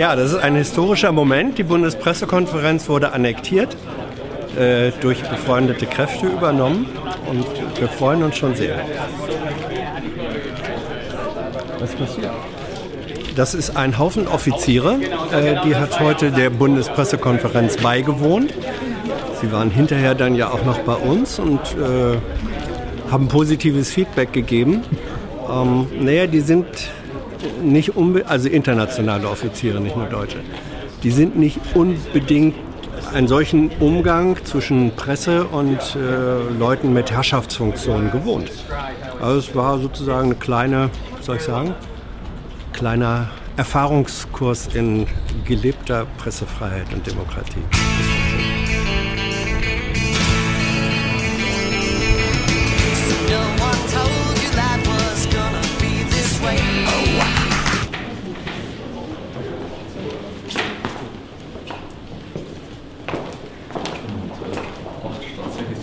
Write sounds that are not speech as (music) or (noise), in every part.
Ja, das ist ein historischer Moment. Die Bundespressekonferenz wurde annektiert, äh, durch befreundete Kräfte übernommen und wir freuen uns schon sehr. Was passiert? Das ist ein Haufen Offiziere, äh, die hat heute der Bundespressekonferenz beigewohnt. Sie waren hinterher dann ja auch noch bei uns und äh, haben positives Feedback gegeben. Ähm, naja, die sind nicht also internationale Offiziere, nicht nur Deutsche, die sind nicht unbedingt einen solchen Umgang zwischen Presse und äh, Leuten mit Herrschaftsfunktionen gewohnt. Also es war sozusagen eine kleine, was soll ich sagen, kleiner Erfahrungskurs in gelebter Pressefreiheit und Demokratie.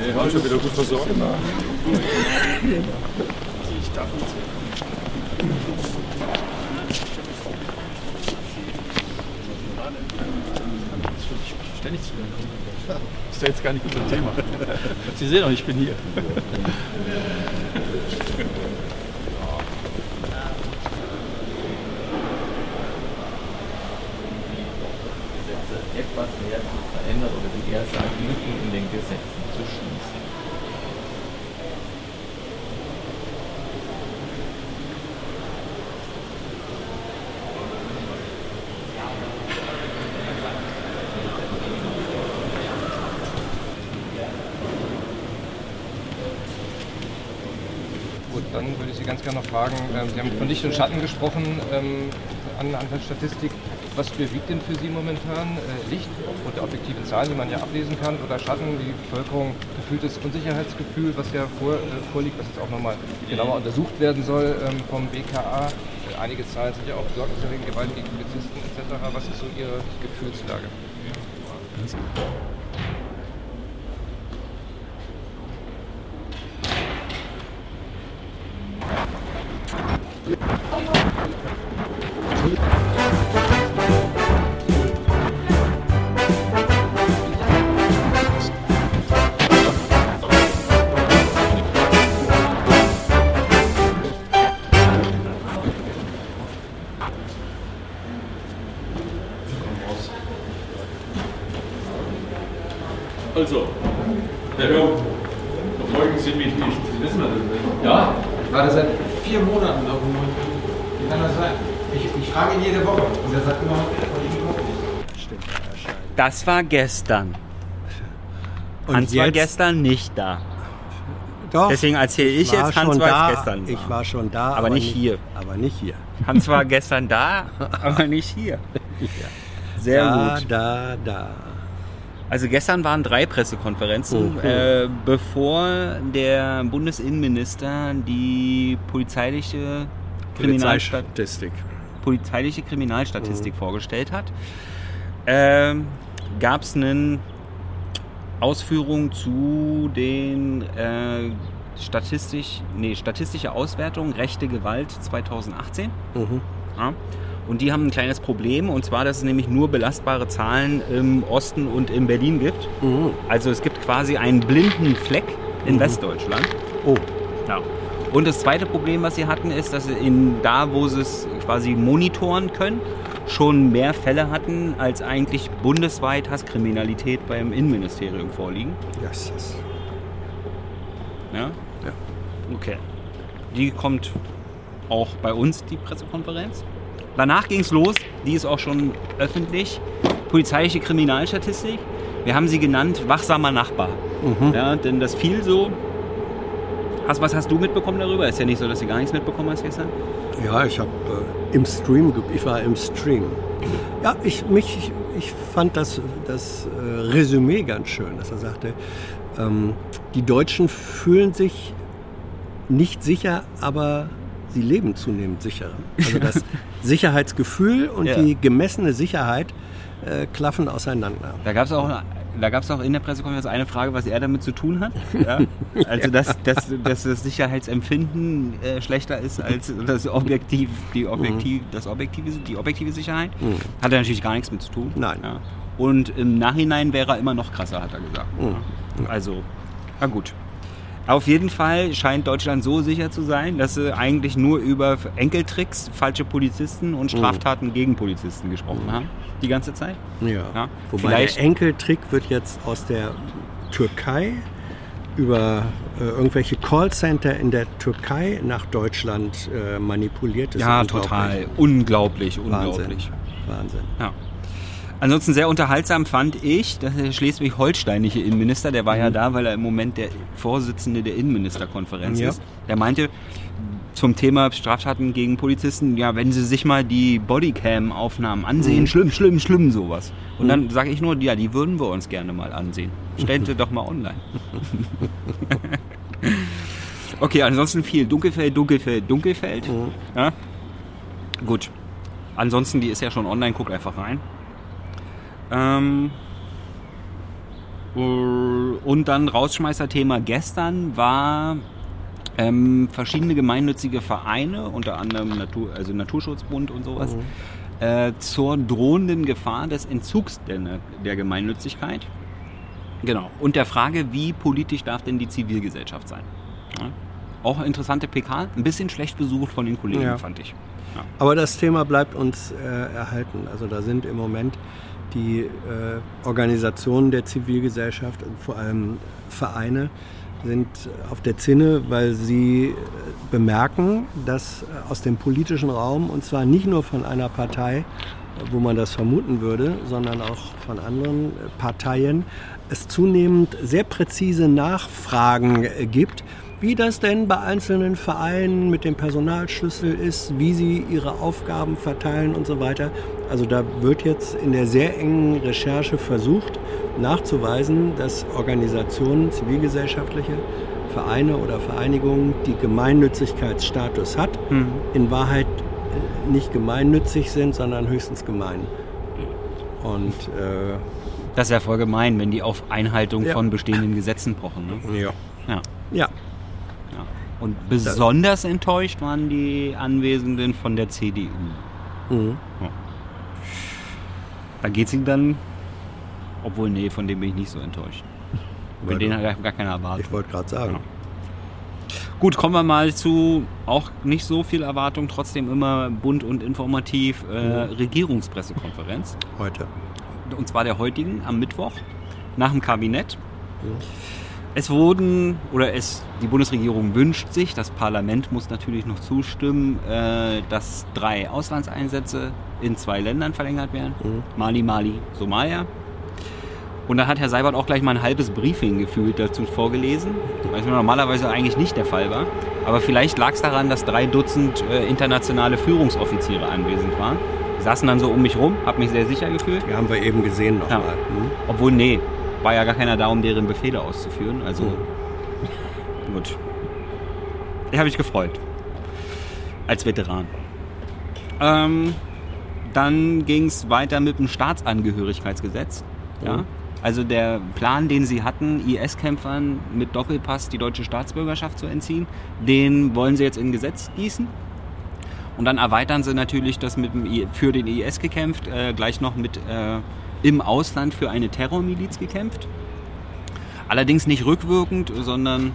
Hey, haben schon wieder gut versorgt? Ich darf nicht Ständig zu werden. Ist ja jetzt gar nicht unser Thema. Sie sehen doch, ich bin hier. (laughs) etwas mehr zu verändern oder wie er sagt, Lücken in den Gesetzen zu schließen. Gut, dann würde ich Sie ganz gerne noch fragen, ähm, Sie haben von Licht und Schatten gesprochen ähm, anhand der Statistik. Was überwiegt denn für Sie momentan? Äh, Licht und der objektiven Zahlen, die man ja ablesen kann, oder Schatten, die Bevölkerung gefühltes Unsicherheitsgefühl, was ja vor, äh, vorliegt, was jetzt auch nochmal genauer untersucht werden soll ähm, vom BKA. Einige Zahlen sind ja auch besorgniserregend, Gewalt gegen Polizisten etc. Was ist so Ihre Gefühlslage? Also, Das war gestern. Und Hans war gestern nicht da. Doch, Deswegen erzähle ich war jetzt, Hans war da. gestern da. Ich war schon da, Aber nicht hier. Aber nicht hier. Hans war gestern da, aber nicht hier. Sehr da, gut. da, da. Also gestern waren drei Pressekonferenzen, Mhm. äh, bevor der Bundesinnenminister die polizeiliche Kriminalstat Polizeistatistik. polizeiliche Kriminalstatistik vorgestellt hat, ähm, gab es eine Ausführung zu den äh, statistisch, nee, statistische Auswertung rechte Gewalt 2018. Mhm. Ja. Und die haben ein kleines Problem, und zwar, dass es nämlich nur belastbare Zahlen im Osten und in Berlin gibt. Mhm. Also es gibt quasi einen blinden Fleck in Westdeutschland. Oh, Ja. Und das zweite Problem, was sie hatten, ist, dass sie in da, wo sie es quasi monitoren können, schon mehr Fälle hatten, als eigentlich bundesweit Hasskriminalität beim Innenministerium vorliegen. yes, yes. Ja? Ja. Okay. Die kommt auch bei uns, die Pressekonferenz. Danach ging es los, die ist auch schon öffentlich. Polizeiliche Kriminalstatistik. Wir haben sie genannt wachsamer Nachbar. Mhm. Ja, denn das fiel so. Hast, was hast du mitbekommen darüber? Ist ja nicht so, dass du gar nichts mitbekommen hast gestern. Ja, ich habe äh, im Stream, ich war im Stream. Ja, ich mich, ich fand das, das äh, Resümee ganz schön, dass er sagte, ähm, die Deutschen fühlen sich nicht sicher, aber sie leben zunehmend sicherer. Also das (laughs) Sicherheitsgefühl und Ja. die gemessene Sicherheit äh, klaffen auseinander. Da gab es auch, da gab's auch in der Pressekonferenz eine Frage, was er damit zu tun hat. Ja? Also, dass, dass, dass das Sicherheitsempfinden äh, schlechter ist als das Objektiv, die, Objektiv, das objektive, die objektive Sicherheit. Hat er natürlich gar nichts mit zu tun. Nein. Ja. Und im Nachhinein wäre er immer noch krasser, hat er gesagt. Ja. Also, na gut. Auf jeden Fall scheint Deutschland so sicher zu sein, dass sie eigentlich nur über Enkeltricks, falsche Polizisten und Straftaten gegen Polizisten gesprochen haben. Die ganze Zeit. Ja. Ja, Wobei vielleicht- der Enkeltrick wird jetzt aus der Türkei über äh, irgendwelche Callcenter in der Türkei nach Deutschland äh, manipuliert. Das ist Ja, unglaublich. total. Unglaublich, Wahnsinn. unglaublich. Wahnsinn. Ja. Ansonsten sehr unterhaltsam fand ich, dass der schleswig-holsteinische Innenminister, der war ja da, weil er im Moment der Vorsitzende der Innenministerkonferenz Ja. ist, der meinte zum Thema Straftaten gegen Polizisten, ja, wenn sie sich mal die Bodycam-Aufnahmen ansehen, schlimm, schlimm, schlimm sowas. Und dann sage ich nur, ja, die würden wir uns gerne mal ansehen. Stellt sie doch mal online. (laughs) okay, ansonsten viel Dunkelfeld, Dunkelfeld, Dunkelfeld. Ja? Gut. Ansonsten, die ist ja schon online, guck einfach rein. Ähm, äh, und dann Rausschmeißer-Thema gestern war ähm, verschiedene gemeinnützige Vereine, unter anderem Natur, also Naturschutzbund und sowas, äh, zur drohenden Gefahr des Entzugs der, der Gemeinnützigkeit. Genau. Und der Frage, wie politisch darf denn die Zivilgesellschaft sein? Ja. Auch interessante PK, ein bisschen schlecht besucht von den Kollegen, Ja. fand ich. Ja. Aber das Thema bleibt uns äh, erhalten. Also da sind im Moment die äh, Organisationen der Zivilgesellschaft, und vor allem Vereine, sind auf der Zinne, weil sie äh, bemerken, dass äh, aus dem politischen Raum, und zwar nicht nur von einer Partei, wo man das vermuten würde, sondern auch von anderen äh, Parteien, es zunehmend sehr präzise Nachfragen gibt, wie das denn bei einzelnen Vereinen mit dem Personalschlüssel ist, wie sie ihre Aufgaben verteilen und so weiter. Also da wird jetzt in der sehr engen Recherche versucht nachzuweisen, dass Organisationen, zivilgesellschaftliche Vereine oder Vereinigungen, die Gemeinnützigkeitsstatus hat, in Wahrheit äh, nicht gemeinnützig sind, sondern höchstens gemein. Und äh, Das ist ja voll gemein, wenn die auf Einhaltung Ja. von bestehenden Gesetzen pochen. Ne? Ja. Ja, Ja. Und besonders enttäuscht waren die Anwesenden von der CDU. Mhm. Da geht es ihnen dann, obwohl, nee, von dem bin ich nicht so enttäuscht. Weil denen hat gar keine Erwartung. ich wollte gerade sagen. Gut, kommen wir mal zu auch nicht so viel Erwartung, trotzdem immer bunt und informativ äh, Regierungspressekonferenz. Heute. und zwar der heutigen am Mittwoch nach dem Kabinett. Es wurden, oder es, die Bundesregierung wünscht sich, das Parlament muss natürlich noch zustimmen, äh, dass drei Auslandseinsätze in zwei Ländern verlängert werden. Mali, Mali, Somalia. Und da hat Herr Seibert auch gleich mal ein halbes Briefing gefühlt dazu vorgelesen, was normalerweise eigentlich nicht der Fall war. Aber vielleicht lag es daran, dass drei Dutzend äh, internationale Führungsoffiziere anwesend waren. Die saßen dann so um mich rum, habe mich sehr sicher gefühlt. Die haben wir eben gesehen Ja. nochmal. Mhm. Obwohl, nee, war ja gar keiner da, um deren Befehle auszuführen. Also, gut. Ich habe mich gefreut. Als Veteran. Ähm, dann ging es weiter mit dem Staatsangehörigkeitsgesetz. Ja? Also der Plan, den sie hatten, IS-Kämpfern mit Doppelpass die deutsche Staatsbürgerschaft zu entziehen, den wollen sie jetzt in Gesetz gießen. Und dann erweitern sie natürlich das mit dem I für den IS gekämpft, äh, gleich noch mit äh, im Ausland für eine Terrormiliz gekämpft. Allerdings nicht rückwirkend, sondern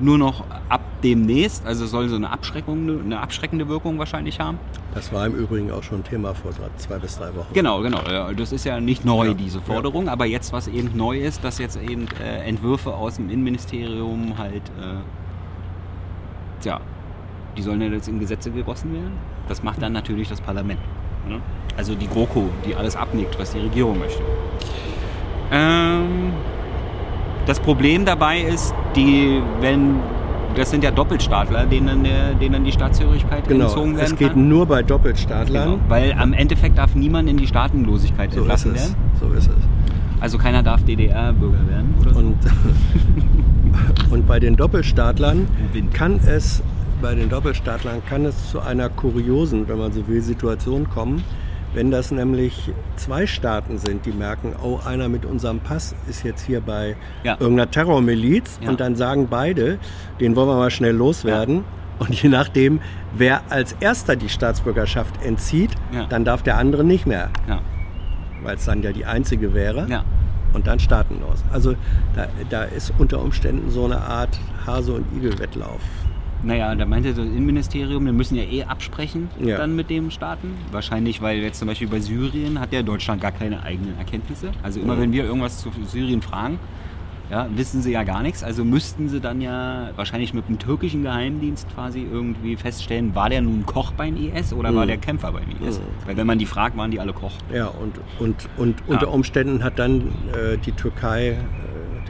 nur noch ab demnächst. Also soll so eine, Abschreckung, eine abschreckende Wirkung wahrscheinlich haben. Das war im Übrigen auch schon Thema vor zwei bis drei Wochen. Genau, genau. Ja, Das ist ja nicht neu, Ja, diese Forderung. Aber jetzt, was eben neu ist, dass jetzt eben äh, Entwürfe aus dem Innenministerium halt, äh, tja, die sollen ja jetzt in Gesetze gegossen werden. Das macht dann natürlich das Parlament. Ne? Also die GroKo, die alles abnickt, was die Regierung möchte. Ähm, das Problem dabei ist, die, wenn das sind ja Doppelstaatler, denen, denen die Staatshörigkeit Genau, entzogen werden es geht kann. nur bei Doppelstaatlern. Genau, weil am Endeffekt darf niemand in die Staatenlosigkeit So entlassen werden. So ist es. Also keiner darf DDR-Bürger werden oder so. Und, (laughs) und bei den Doppelstaatlern kann es bei den Doppelstaatlern kann es zu einer kuriosen, wenn man so will, Situation kommen, wenn das nämlich zwei Staaten sind, die merken, oh, einer mit unserem Pass ist jetzt hier bei Ja. irgendeiner Terrormiliz Ja. und dann sagen beide, den wollen wir mal schnell loswerden. Und je nachdem, wer als erster die Staatsbürgerschaft entzieht, Ja. dann darf der andere nicht mehr, Ja, weil es dann ja die einzige wäre ja. und dann staatenlos. Also da, da ist unter Umständen so eine Art Hase- und Igel-Wettlauf. Naja, da meinte das Innenministerium, wir müssen ja eh absprechen Ja. dann mit dem Staaten. Wahrscheinlich, weil jetzt zum Beispiel bei Syrien hat ja Deutschland gar keine eigenen Erkenntnisse. Also immer Mhm. wenn wir irgendwas zu Syrien fragen, ja, wissen sie ja gar nichts. Also müssten sie dann ja wahrscheinlich mit dem türkischen Geheimdienst quasi irgendwie feststellen, war der nun Koch beim IS oder war Mhm. der Kämpfer beim IS? Mhm. Weil wenn man die fragt, waren die alle Koch. Ja, und, und, und Ja. unter Umständen hat dann äh, die Türkei äh,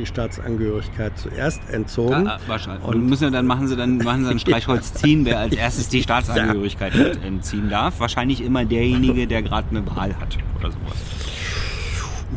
die Staatsangehörigkeit zuerst entzogen. Ja, wahrscheinlich. Und- Und müssen dann machen sie dann machen sie ein Streichholz (laughs) ziehen, wer als erstes die Staatsangehörigkeit entziehen darf. Wahrscheinlich immer derjenige, der gerade eine Wahl hat oder sowas.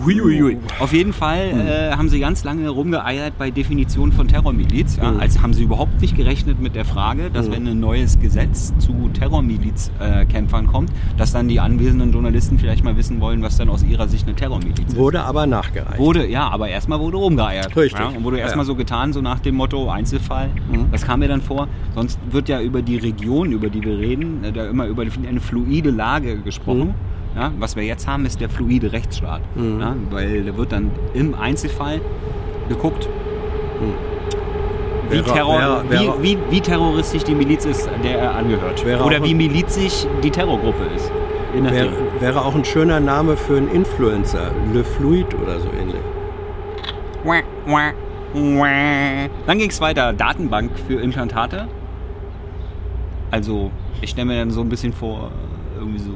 Huiuiui. Auf jeden Fall äh, haben sie ganz lange rumgeeiert bei Definition von Terrormiliz. Ja? Mhm. Also haben sie überhaupt nicht gerechnet mit der Frage, dass Mhm. wenn ein neues Gesetz zu Terrormilizkämpfern kommt, dass dann die anwesenden Journalisten vielleicht mal wissen wollen, was dann aus ihrer Sicht eine Terrormiliz ist. Wurde aber nachgereicht. Wurde, ja, aber erstmal wurde rumgeeiert. Richtig. Ja, und wurde erstmal Ja. so getan, so nach dem Motto Einzelfall. Mhm. Das kam mir dann vor. Sonst wird ja über die Region, über die wir reden, äh, da immer über eine fluide Lage gesprochen. Mhm. Ja, was wir jetzt haben, ist der fluide Rechtsstaat. Mhm. Ja, weil da wird dann im Einzelfall geguckt, wie, Wäre- Terror, wäre- wäre- wie, wie, wie terroristisch die Miliz ist, der er angehört. Wäre Oder wie milizig die Terrorgruppe ist. Wäre, wäre auch ein schöner Name für einen Influencer. Le Fluid oder so ähnlich. Dann ging es weiter. Datenbank für Implantate. Also, ich stelle mir dann so ein bisschen vor, irgendwie so.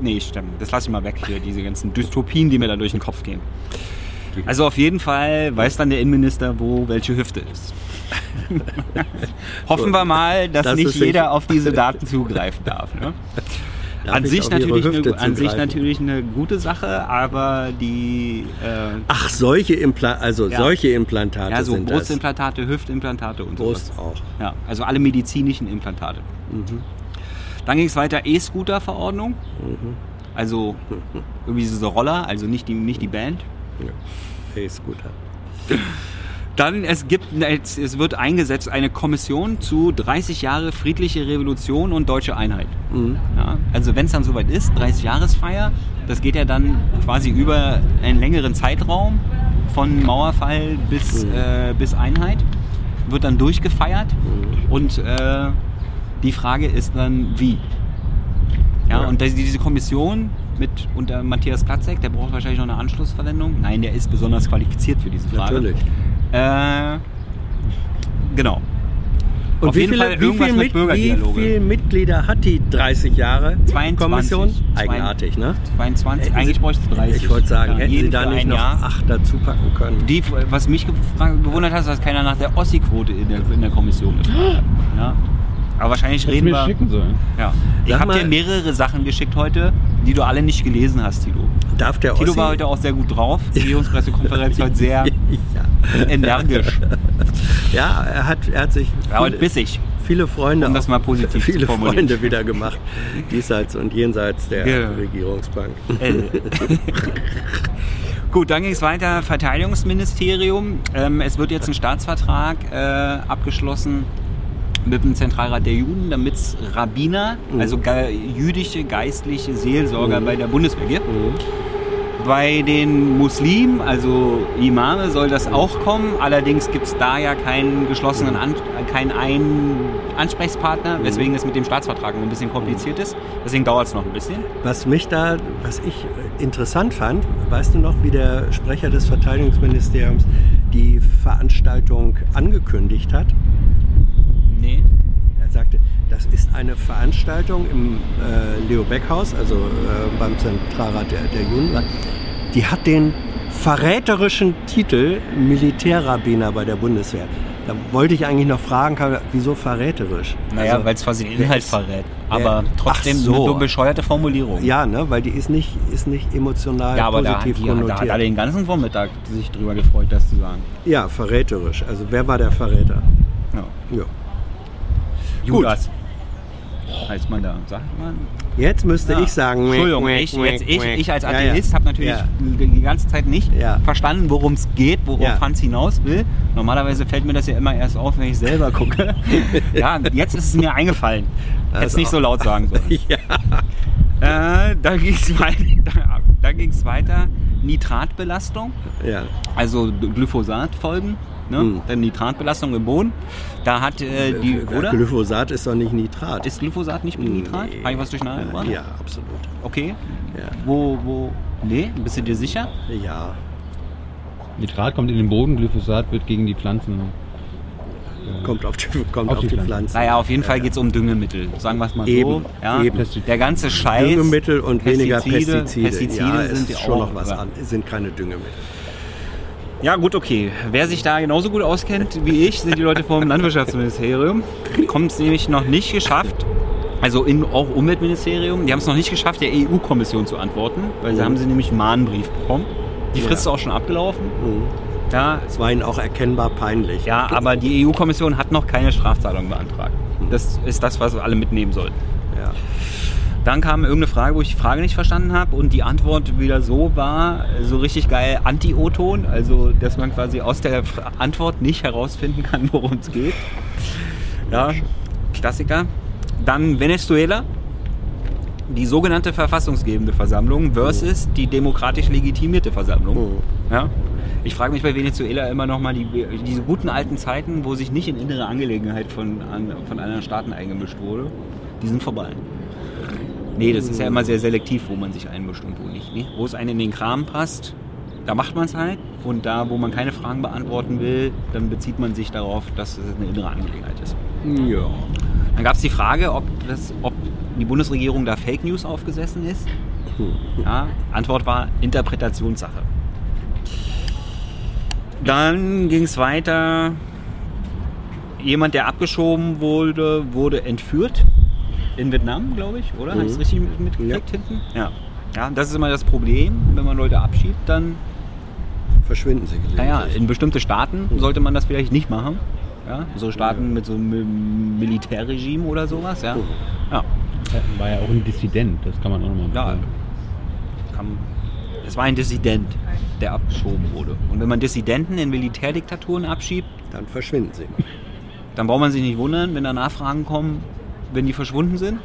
Nee, stimmt. Das lasse ich mal weg hier, diese ganzen Dystopien, die mir da durch den Kopf gehen. Also auf jeden Fall weiß dann der Innenminister, wo welche Hüfte ist. (laughs) Hoffen wir mal, dass Das nicht jeder auf diese Daten zugreifen darf. Ne? Darf An ich sich, natürlich eine, an sich natürlich eine gute Sache, aber die äh, Ach, solche, Impla also Ja. solche Implantate ja, so sind das. Brustimplantate, Hüftimplantate und sowas. Brust auch. Ja, also alle medizinischen Implantate. Mhm. Dann ging es weiter E-Scooter-Verordnung. Mhm. Also irgendwie so Roller, also nicht die, nicht die Band. Hey, Scooter. Dann es gibt es wird eingesetzt eine Kommission zu 30 Jahre friedliche Revolution und deutsche Einheit. Mhm. Ja, also wenn es dann soweit ist, 30 Jahresfeier, das geht ja dann quasi über einen längeren Zeitraum von Mauerfall bis, Mhm. äh, bis Einheit, wird dann durchgefeiert Mhm. und äh, die Frage ist dann wie. Ja, Ja. und das- diese Kommission mit unter Matthias Platzek, der braucht wahrscheinlich noch eine Anschlussverwendung. Nein, der ist besonders qualifiziert für diese Frage. Natürlich. Äh, genau. Und Auf wie jeden viele, Fall wie, irgendwas viel mit mit, wie viele Mitglieder hat die 30 Jahre 22. Kommission? Eigenartig, ne? 22, Hätten eigentlich bräuchte es 30. Ich wollte sagen, Ja, hätten Sie da nicht ein noch Jahr. acht dazu packen können? Die, was mich gefragt, gewundert hat, ist, dass keiner nach der Ossi-Quote in der, in der Kommission gefragt hat. (gasps) Ja. Aber wahrscheinlich reden mir wir. schicken sollen. Ja. Ich habe dir mehrere Sachen geschickt heute, die du alle nicht gelesen hast, Tilo. Darf der Tilo Ossi... war heute auch sehr gut drauf. Die Regierungspressekonferenz heute sehr (laughs) ja. energisch ja, er hat, er hat sich ja, und viele, bissig. viele Freunde, Um das mal positiv viele. Freunde wieder gemacht, diesseits und jenseits der Ja. Regierungsbank. L. (laughs) Gut, dann ging es weiter. Verteidigungsministerium. Ähm, es wird jetzt ein Staatsvertrag äh, abgeschlossen mit dem Zentralrat der Juden, damit es Rabbiner, Mhm. also ge jüdische geistliche Seelsorger bei der Bundeswehr gibt. Mhm. Bei den Muslimen, also Imame, soll das auch kommen. Allerdings gibt es da ja keinen geschlossenen, An keinen einen Ansprechpartner, weswegen es mit dem Staatsvertrag ein bisschen kompliziert ist. Deswegen dauert es noch ein bisschen. Was mich da, was ich äh, interessant fand, weißt du noch, wie der Sprecher des Verteidigungsministeriums die Veranstaltung angekündigt hat? Nee. Er sagte, das ist eine Veranstaltung im äh, Leo Beck-Haus, also äh, beim Zentralrat der, der Juden. Die hat den verräterischen Titel Militärrabbiner bei der Bundeswehr. Da wollte ich eigentlich noch fragen, wieso verräterisch? Naja, Also, weil es quasi den Inhalt ist- verrät. Aber wer- trotzdem so. eine bescheuerte Formulierung. Ja, ne, weil die ist nicht, ist nicht emotional Ja, aber da, positiv die, da hat konnotiert. er den ganzen Vormittag sich drüber gefreut, das zu sagen. ja, verräterisch. Also wer war der Verräter? Ja. Ja. Judas. Heißt man da, sagt man. Jetzt müsste Ja. ich sagen, Entschuldigung, ich, jetzt, ich, ich als Ja, ja. Atheist habe natürlich Ja. die ganze Zeit nicht Ja. verstanden, worum es geht, worauf Ja. Hans hinaus will. Normalerweise fällt mir das ja immer erst auf, wenn ich selber gucke. (laughs) ja, jetzt ist es mir eingefallen. Hätte es Also nicht so auch- laut sagen sollen. (laughs) Ja. Äh, da ging es weiter. Da, (laughs) da ging's weiter. Nitratbelastung, ja. also Glyphosat-Folgen. Ne? Hm. Dann Nitratbelastung im Boden. Da hat äh, die, oder? Glyphosat ist doch nicht Nitrat. Ist Glyphosat nicht mit Nitrat? Nee. Habe ich was durcheinander gebracht? Ja, absolut. Okay. Ja. Wo, wo? Nee, bist du dir sicher? Ja. Nitrat kommt in den Boden, Glyphosat wird gegen die Pflanzen. Kommt auf die, kommt Auf auf die die Pflanze. Pflanze. Naja, auf jeden Fall geht es um Düngemittel. Sagen wir es mal Eben, so. Ja? eben. Der ganze Scheiß. Düngemittel und weniger Pestizide. Pestizide ja, sind schon auch, noch was an. Sind keine Düngemittel. Ja, gut, okay. Wer sich da genauso gut auskennt wie ich, sind die Leute vom (laughs) Landwirtschaftsministerium. Kommt es nämlich noch nicht geschafft, also in, auch Umweltministerium, die haben es noch nicht geschafft, der EU-Kommission zu antworten, weil sie Mhm. haben sie nämlich einen Mahnbrief bekommen. Die Frist ist auch schon abgelaufen. Ja, Es war ihnen auch erkennbar peinlich. ja, aber die EU-Kommission hat noch keine Strafzahlung beantragt. Das ist das, was alle mitnehmen sollten. Ja. Dann kam irgendeine Frage, wo ich die Frage nicht verstanden habe und die Antwort wieder so war, so richtig geil Anti-O-Ton, also dass man quasi aus der Antwort nicht herausfinden kann, (laughs) worum es geht. Ja, Klassiker. Dann Venezuela, die sogenannte verfassungsgebende Versammlung versus die demokratisch legitimierte Versammlung. Mhm. Ja. Ich frage mich bei Venezuela immer noch mal die, diese guten alten Zeiten, wo sich nicht in innere Angelegenheit von, an, von anderen Staaten eingemischt wurde, die sind vorbei. Nee, das ist ja immer sehr selektiv, wo man sich einmischt und wo nicht. Ne? Wo es einen in den Kram passt, da macht man es halt. Und da, wo man keine Fragen beantworten will, dann bezieht man sich darauf, dass es eine innere Angelegenheit ist. ja. Dann gab es die Frage, ob, das, ob die Bundesregierung da Fake News aufgesessen ist. Ja, Antwort war Interpretationssache. Dann ging es weiter. Jemand, der abgeschoben wurde, wurde entführt. In Vietnam, glaube ich, oder? Mhm. Hast du richtig mit- mitgekriegt hinten? Ja. Ja, das ist immer das Problem, wenn man Leute abschiebt, dann Verschwinden sie gelegentlich. naja, in bestimmte Staaten sollte man das vielleicht nicht machen. Ja, so Staaten mit so einem Mil- Militärregime oder sowas, ja. Ja, War ja auch ein Dissident, das kann man auch nochmal ja. Kann, es war ein Dissident, der abgeschoben wurde. Und wenn man Dissidenten in Militärdiktaturen abschiebt, Dann verschwinden sie. dann braucht man sich nicht wundern, wenn da Nachfragen kommen, wenn die verschwunden sind.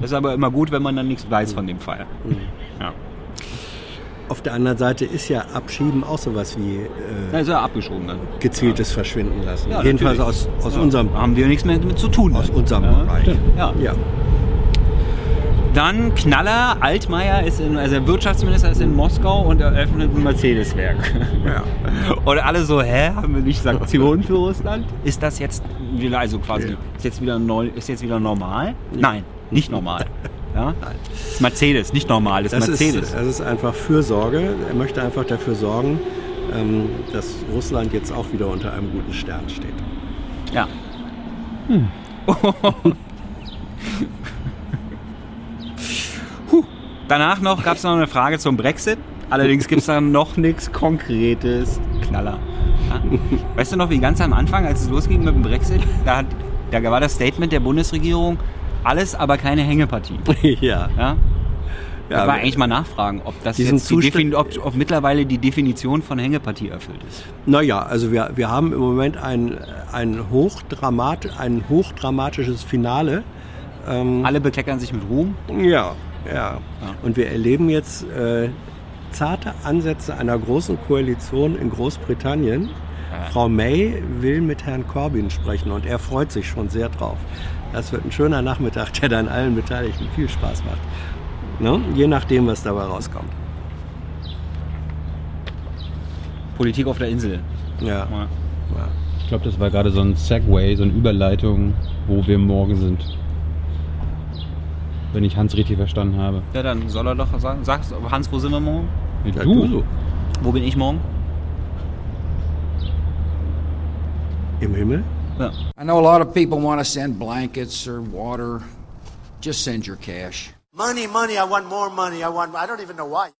Das ist aber immer gut, wenn man dann nichts weiß von dem Fall. Ja. Auf der anderen Seite ist ja Abschieben auch sowas wie äh, ist er abgeschoben dann. gezieltes Verschwinden lassen. Ja, Jedenfalls natürlich. aus, aus, Ja, unserem, haben wir nichts mehr damit zu tun. aus unserem Ja. Bereich. Ja. Ja. Dann Knaller, Altmaier ist in, also der Wirtschaftsminister ist in Moskau und eröffnet ein Mercedes-Werk. Ja. (laughs) Und alle so, hä, haben wir nicht Sanktionen für Russland? Ist das jetzt wieder, also quasi, Ja. ist jetzt wieder neu, ist jetzt wieder normal? Nein, nicht normal. (laughs) Ja? Das ist Mercedes, nicht normal, das ist Das Mercedes. ist, das ist einfach Fürsorge. Er möchte einfach dafür sorgen, ähm, dass Russland jetzt auch wieder unter einem guten Stern steht. Ja. Huh. (laughs) Danach noch gab es noch eine Frage zum Brexit. Allerdings gibt es da noch nichts Konkretes. Knaller. Ja. Weißt du noch, wie ganz am Anfang, als es losging mit dem Brexit, da, hat, da war das Statement der Bundesregierung, alles aber keine Hängepartie. (laughs) ja. Ja? Ja, aber eigentlich mal nachfragen, ob das jetzt ob, ob mittlerweile die Definition von Hängepartie erfüllt ist. Naja, also wir, wir haben im Moment ein, ein, hochdramat, ein hochdramatisches Finale. Ähm, Alle bekleckern sich mit Ruhm. Ja, ja. Und wir erleben jetzt äh, zarte Ansätze einer großen Koalition in Großbritannien. Frau May will mit Herrn Corbyn sprechen und er freut sich schon sehr drauf. Das wird ein schöner Nachmittag, der dann allen Beteiligten viel Spaß macht. Ne? Je nachdem, was dabei rauskommt. Politik auf der Insel. Ja. Ja. ja. Ich glaube, das war gerade so ein Segway, so eine Überleitung, wo wir morgen sind. Wenn ich Hans richtig verstanden habe. Ja, dann soll er doch sagen. Sagst Hans, wo sind wir morgen? Ja, du? du. Wo bin ich morgen? Im Himmel? Ja. I know a lot of people want to send blankets or water. Just send your cash. Money, money, I want more money. I want, I don't even know why.